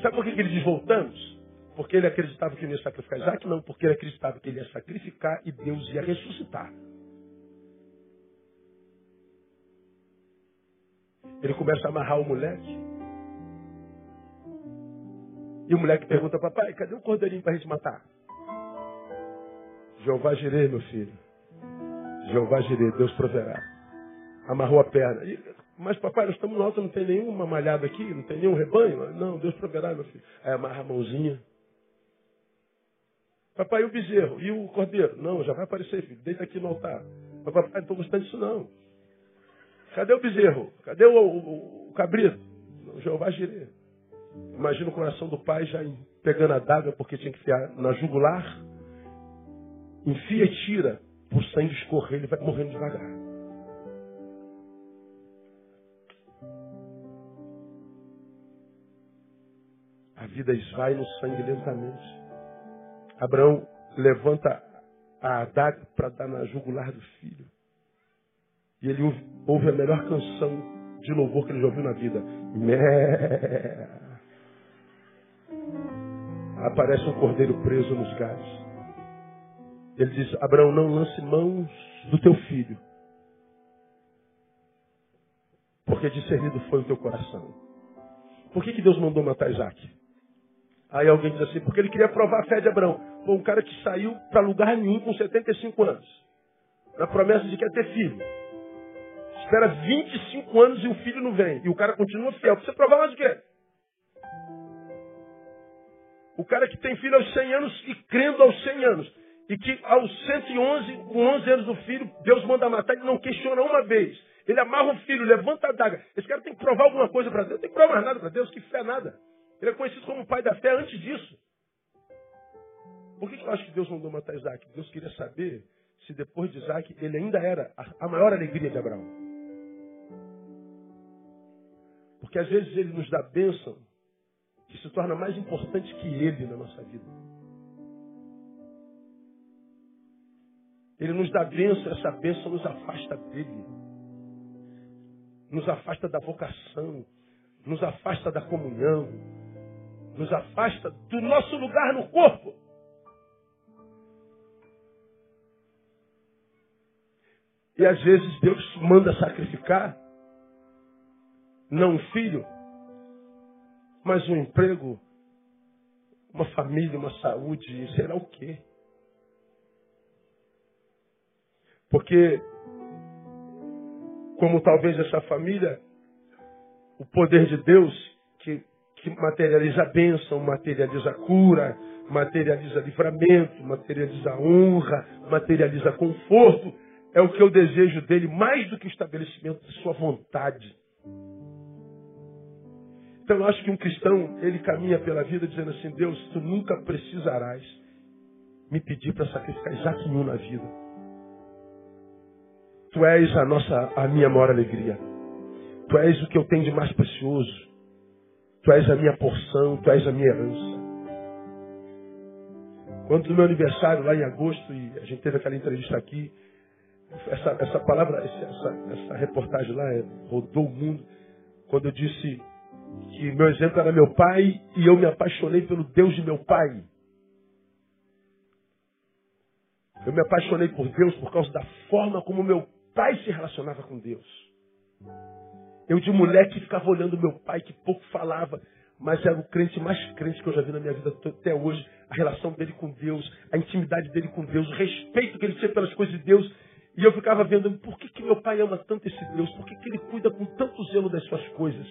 Sabe por que ele diz voltamos? Porque ele acreditava que não ia sacrificar Isaac? Não, porque ele acreditava que ele ia sacrificar e Deus ia ressuscitar. Ele começa a amarrar o moleque. E o moleque pergunta, papai, cadê o cordeirinho para a gente matar? Jeová girei, meu filho. Jeová girei, Deus proverá. Amarrou a perna. E, mas papai, nós estamos no alto, não tem nenhuma malhada aqui, não tem nenhum rebanho. Não, Deus proverá, meu filho. Aí amarra a mãozinha. Papai, e o bezerro? E o cordeiro? Não, já vai aparecer, filho. Deita aqui no altar. Papai, não estou gostando disso não. Cadê o bezerro? Cadê o, o, o cabrito? O Jeová Jireh. Imagina o coração do pai já pegando a daga porque tinha que fiar na jugular. Enfia e tira. Por sangue escorrer, ele vai morrendo devagar. A vida esvai no sangue lentamente. Abraão levanta a adaga para dar na jugular do filho. E ele ouve, ouve a melhor canção de louvor que ele já ouviu na vida. Mé. Aparece um cordeiro preso nos galhos. Ele diz: Abraão, não lance mãos do teu filho, porque discernido foi o teu coração. Por que, que Deus mandou matar Isaac? Aí alguém diz assim: porque ele queria provar a fé de Abraão. Foi um cara que saiu para lugar nenhum com 75 anos, na promessa de que ia ter filho. Espera 25 anos e o filho não vem. E o cara continua fiel. Você provar mais o quê? O cara que tem filho aos 100 anos e crendo aos 100 anos. E que aos 111, com 11 anos do filho, Deus manda matar e não questiona uma vez. Ele amarra o filho, levanta a daga. Esse cara tem que provar alguma coisa para Deus. Não tem que provar nada para Deus. Que fé nada. Ele é conhecido como pai da fé antes disso. Por que eu acho que Deus mandou matar Isaac? Deus queria saber se depois de Isaac ele ainda era a maior alegria de Abraão. Porque às vezes ele nos dá bênção que se torna mais importante que ele na nossa vida. Ele nos dá bênção, essa bênção nos afasta dele. Nos afasta da vocação, nos afasta da comunhão, nos afasta do nosso lugar no corpo. E às vezes Deus manda sacrificar não um filho, mas um emprego, uma família, uma saúde, será o quê? Porque, como talvez essa família, o poder de Deus que, materializa a bênção, materializa a cura, materializa livramento, materializa honra, materializa conforto, é o que eu desejo dele mais do que o estabelecimento de sua vontade. Então eu acho que um cristão, ele caminha pela vida dizendo assim, Deus, tu nunca precisarás me pedir para sacrificar exato nenhum na vida. Tu és a nossa, a minha maior alegria. Tu és o que eu tenho de mais precioso. Tu és a minha porção, tu és a minha herança. Quando no meu aniversário, lá em agosto, e a gente teve aquela entrevista aqui, essa, essa palavra, essa, essa reportagem lá é, rodou o mundo, quando eu disse que meu exemplo era meu pai e eu me apaixonei pelo Deus de meu pai. Eu me apaixonei por Deus por causa da forma como meu pai se relacionava com Deus. Eu de moleque ficava olhando meu pai que pouco falava, mas era o crente mais crente que eu já vi na minha vida até hoje. A relação dele com Deus, a intimidade dele com Deus, o respeito que ele tinha pelas coisas de Deus. E eu ficava vendo, por que, que meu pai ama tanto esse Deus? Por que, que ele cuida com tanto zelo das suas coisas?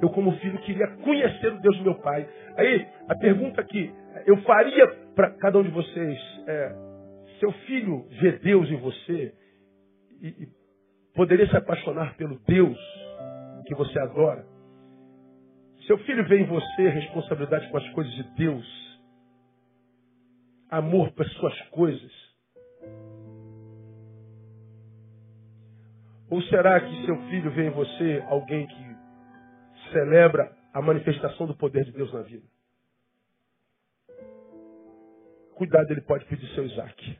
Eu, como filho, queria conhecer o Deus do meu pai. Aí, a pergunta que eu faria para cada um de vocês é: seu filho vê Deus em você e, e poderia se apaixonar pelo Deus que você adora? Seu filho vê em você responsabilidade com as coisas de Deus, amor para as suas coisas. Ou será que seu filho vê em você alguém que celebra a manifestação do poder de Deus na vida. Cuidado, ele pode pedir seu Isaac.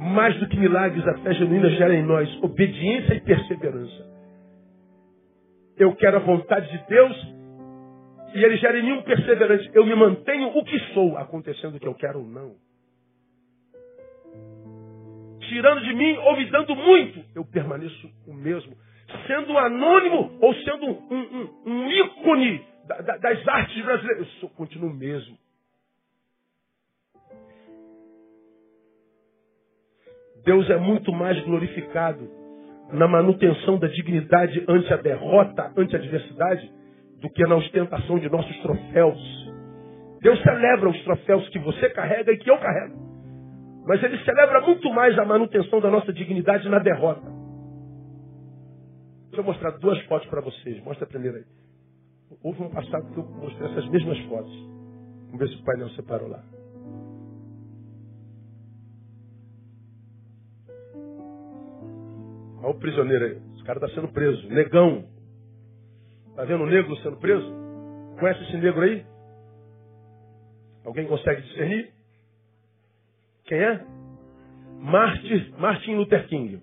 Mais do que milagres, a fé genuína gera em nós obediência e perseverança. Eu quero a vontade de Deus e ele gera em mim um perseverante. Eu me mantenho o que sou, acontecendo o que eu quero ou não. Tirando de mim ou me dando muito, eu permaneço o mesmo. Sendo anônimo ou sendo um, um, um ícone da, da, das artes brasileiras, eu sou, continuo o mesmo. Deus é muito mais glorificado na manutenção da dignidade ante a derrota, ante a adversidade, do que na ostentação de nossos troféus. Deus celebra os troféus que você carrega e que eu carrego. Mas ele celebra muito mais a manutenção da nossa dignidade na derrota. Deixa eu mostrar duas fotos para vocês. Mostra a primeira aí. Houve um passado que eu mostrei essas mesmas fotos. Vamos ver se o painel separou lá. Olha o prisioneiro aí. Esse cara está sendo preso. Negão. Está vendo o negro sendo preso? Conhece esse negro aí? Alguém consegue discernir? Quem é? Martin, Martin Luther King.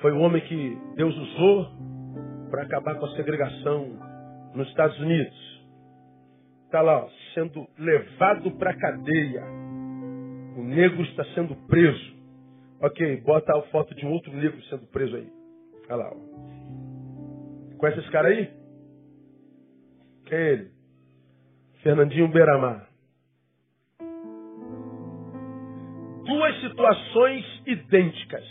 Foi o homem que Deus usou para acabar com a segregação nos Estados Unidos. Está lá, ó, sendo levado para a cadeia. O negro está sendo preso. Ok, bota a foto de um outro negro sendo preso aí. Olha lá. Ó. Conhece esse cara aí? Quem é ele? Fernandinho Beiramar. Duas situações idênticas.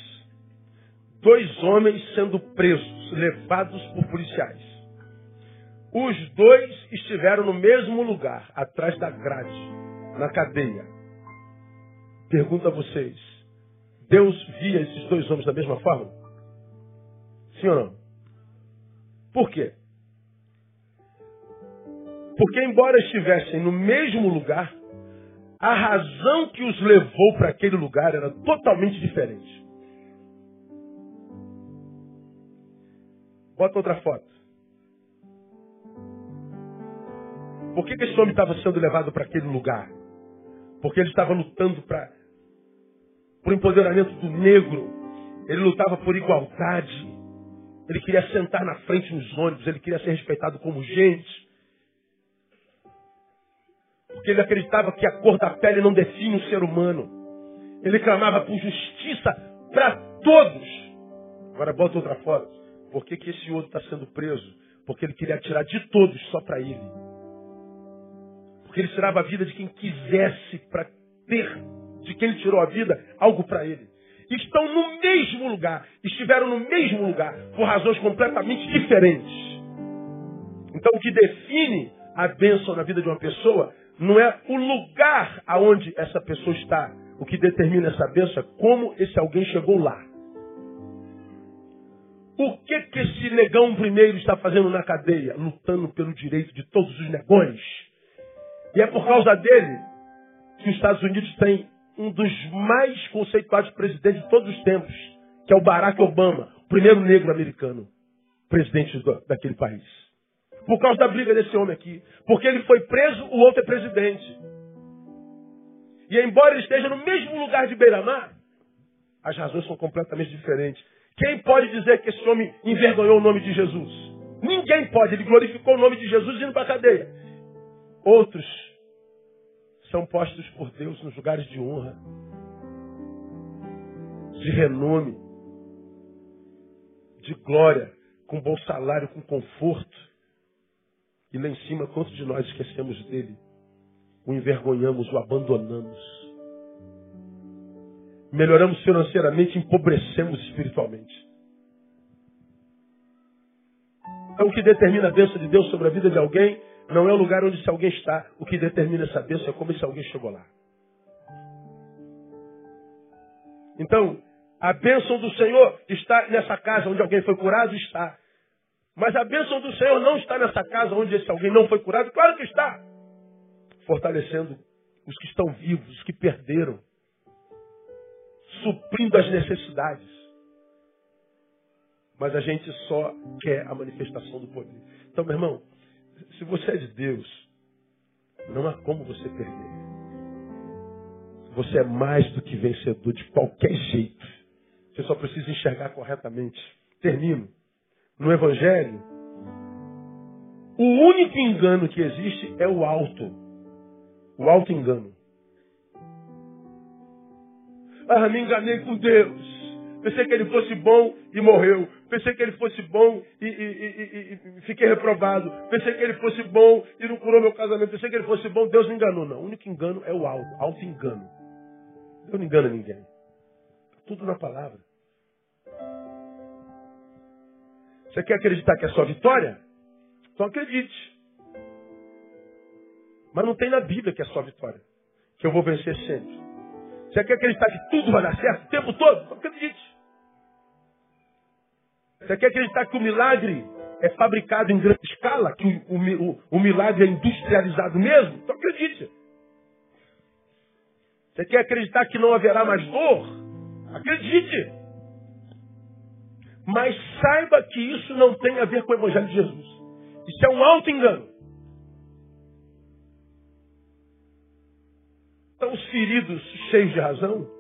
Dois homens sendo presos, levados por policiais. Os dois estiveram no mesmo lugar, atrás da grade, na cadeia. Pergunto a vocês: Deus via esses dois homens da mesma forma? Sim ou não? Por quê? Porque, embora estivessem no mesmo lugar, a razão que os levou para aquele lugar era totalmente diferente. Bota outra foto. Por que, que esse homem estava sendo levado para aquele lugar? Porque ele estava lutando para por empoderamento do negro. Ele lutava por igualdade. Ele queria sentar na frente nos ônibus. Ele queria ser respeitado como gente. Porque ele acreditava que a cor da pele não define o ser humano. Ele clamava por justiça para todos. Agora bota outra foto. Por que, que esse outro está sendo preso? Porque ele queria tirar de todos só para ele. Porque ele tirava a vida de quem quisesse para ter de quem ele tirou a vida, algo para ele. Estão no mesmo lugar, estiveram no mesmo lugar, por razões completamente diferentes. Então, o que define a bênção na vida de uma pessoa não é o lugar aonde essa pessoa está. O que determina essa bênção é como esse alguém chegou lá. O que que esse negão primeiro está fazendo na cadeia? Lutando pelo direito de todos os negões. E é por causa dele que os Estados Unidos têm um dos mais conceituados presidentes de todos os tempos, que é o Barack Obama, o primeiro negro americano, presidente do, daquele país. Por causa da briga desse homem aqui. Porque ele foi preso, o outro é presidente. E embora ele esteja no mesmo lugar de Beira-Mar, as razões são completamente diferentes. Quem pode dizer que esse homem envergonhou o nome de Jesus? Ninguém pode. Ele glorificou o nome de Jesus indo para a cadeia. Outros são postos por Deus nos lugares de honra, de renome, de glória, com bom salário, com conforto. E lá em cima, quantos de nós esquecemos dele? O envergonhamos, o abandonamos. Melhoramos financeiramente, empobrecemos espiritualmente. Então, o que determina a bênção de Deus sobre a vida de alguém não é o lugar onde esse alguém está. O que determina essa bênção é como esse alguém chegou lá. Então, a bênção do Senhor está nessa casa onde alguém foi curado? Está. Mas a bênção do Senhor não está nessa casa onde esse alguém não foi curado? Claro que está. Fortalecendo os que estão vivos, os que perderam. suprindo as necessidades. Mas a gente só quer a manifestação do poder. Então, meu irmão, se você é de Deus, não há como você perder. Você é mais do que vencedor de qualquer jeito. Você só precisa enxergar corretamente. Termino. No Evangelho, o único engano que existe é o alto. O alto engano. Ah, me enganei com Deus. Pensei que ele fosse bom e morreu. Pensei que ele fosse bom e, e, e, e, fiquei reprovado. Pensei que ele fosse bom e não curou meu casamento. Pensei que ele fosse bom, Deus me enganou. Não, o único engano é o alto, alto engano. Deus não engana ninguém. Tudo na palavra. Você quer acreditar que é só vitória? Então acredite. Mas não tem na Bíblia que é só vitória. Que eu vou vencer sempre. Você quer acreditar que tudo vai dar certo o tempo todo? Então acredite. Você quer acreditar que o milagre é fabricado em grande escala? Que o, o, o milagre é industrializado mesmo? Então acredite. Você quer acreditar que não haverá mais dor? Acredite. Mas saiba que isso não tem a ver com o Evangelho de Jesus. Isso é um alto engano. Então, os feridos cheios de razão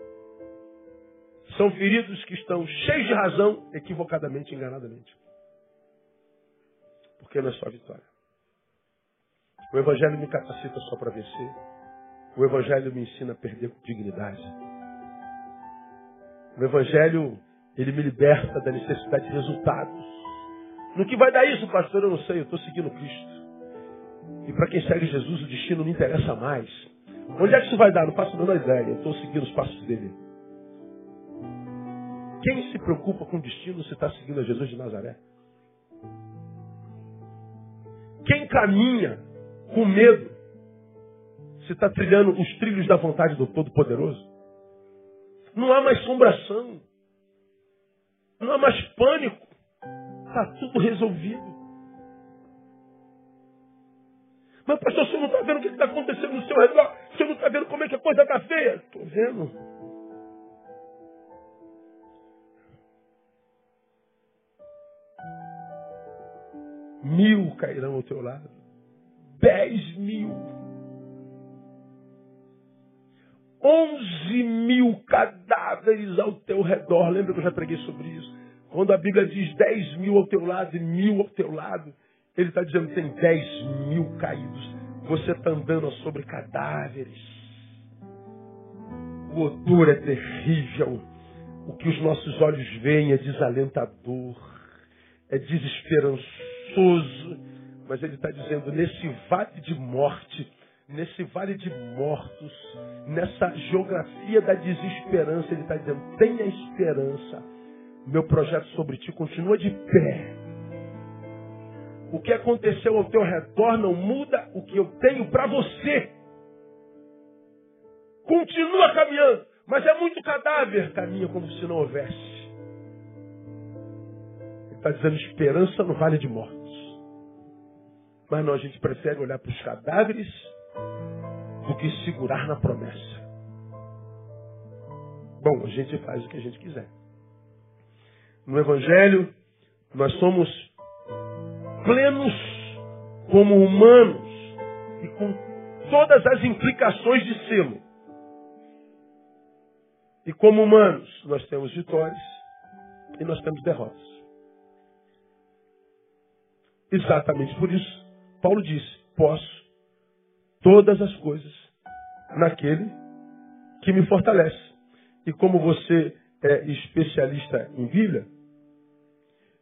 são feridos que estão cheios de razão, equivocadamente, enganadamente. Porque não é só vitória. O Evangelho me capacita só para vencer. O Evangelho me ensina a perder dignidade. O Evangelho, ele me liberta da necessidade de resultados. No que vai dar isso, pastor? Eu não sei, eu estou seguindo Cristo. E para quem segue Jesus, o destino não interessa mais. Onde é que isso vai dar? Não faço a menor ideia. Eu estou seguindo os passos dele. Quem se preocupa com o destino se está seguindo a Jesus de Nazaré? Quem caminha com medo se está trilhando os trilhos da vontade do Todo-Poderoso? Não há mais sombração. Não há mais pânico. Está tudo resolvido. Mas, pastor, você não está vendo o que está acontecendo no seu redor? Você não está vendo como é que a coisa está feia? Estou vendo. Mil cairão ao teu lado. Dez mil. Onze mil cadáveres ao teu redor. Lembra que eu já preguei sobre isso? Quando a Bíblia diz dez mil ao teu lado e mil ao teu lado, ele está dizendo tem dez mil caídos. Você está andando sobre cadáveres. O odor é terrível. O que os nossos olhos veem é desalentador, é desesperançoso Mas ele está dizendo, nesse vale de morte, nesse vale de mortos, nessa geografia da desesperança, ele está dizendo, tenha esperança. Meu projeto sobre ti continua de pé. O que aconteceu ao teu redor não muda o que eu tenho para você. Continua caminhando, mas é muito cadáver. Caminha como se não houvesse. Ele está dizendo esperança no vale de morte. Mas não, a gente prefere olhar para os cadáveres do que segurar na promessa. Bom, a gente faz o que a gente quiser. No Evangelho, nós somos plenos como humanos e com todas as implicações de selo. E como humanos, nós temos vitórias e nós temos derrotas. Exatamente por isso, Paulo disse: Posso todas as coisas naquele que me fortalece. E como você é especialista em Bíblia,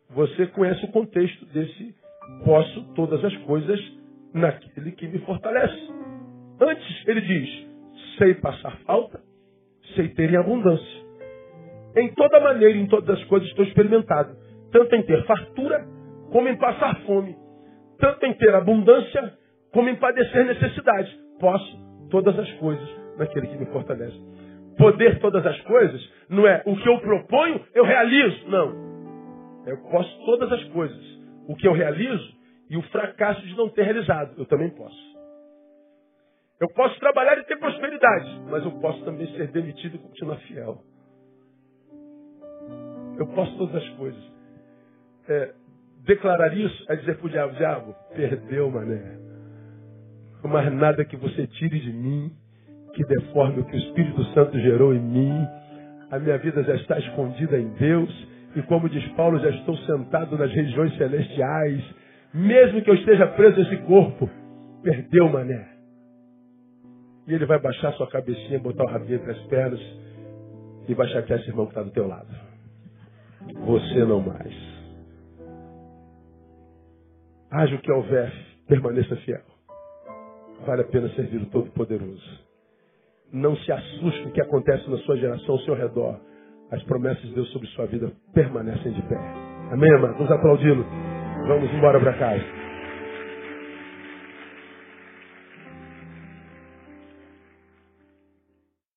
você conhece o contexto desse posso todas as coisas naquele que me fortalece. Antes ele diz: sei passar falta, sei ter em abundância. Em toda maneira, em todas as coisas estou experimentado, tanto em ter fartura como em passar fome tanto em ter abundância como em padecer necessidade. Posso todas as coisas naquele que me fortalece. Poder todas as coisas não é o que eu proponho, eu realizo. Não. Eu posso todas as coisas. O que eu realizo e o fracasso de não ter realizado, eu também posso. Eu posso trabalhar e ter prosperidade, mas eu posso também ser demitido e continuar fiel. Eu posso todas as coisas. É, declarar isso é dizer para o diabo, diabo, perdeu, mané. Mais nada que você tire de mim, que deforme o que o Espírito Santo gerou em mim. A minha vida já está escondida em Deus. E como diz Paulo, já estou sentado nas regiões celestiais. Mesmo que eu esteja preso a esse corpo, perdeu, mané. E ele vai baixar sua cabecinha, botar o rabinho entre as pernas e vai chatear esse irmão que está do teu lado. Você não mais. Haja o que houver, permaneça fiel. Vale a pena servir o Todo-Poderoso. Não se assuste com o que acontece na sua geração ao seu redor. As promessas de Deus sobre sua vida permanecem de pé. Amém, amado? Vamos aplaudi-lo. Vamos embora para casa.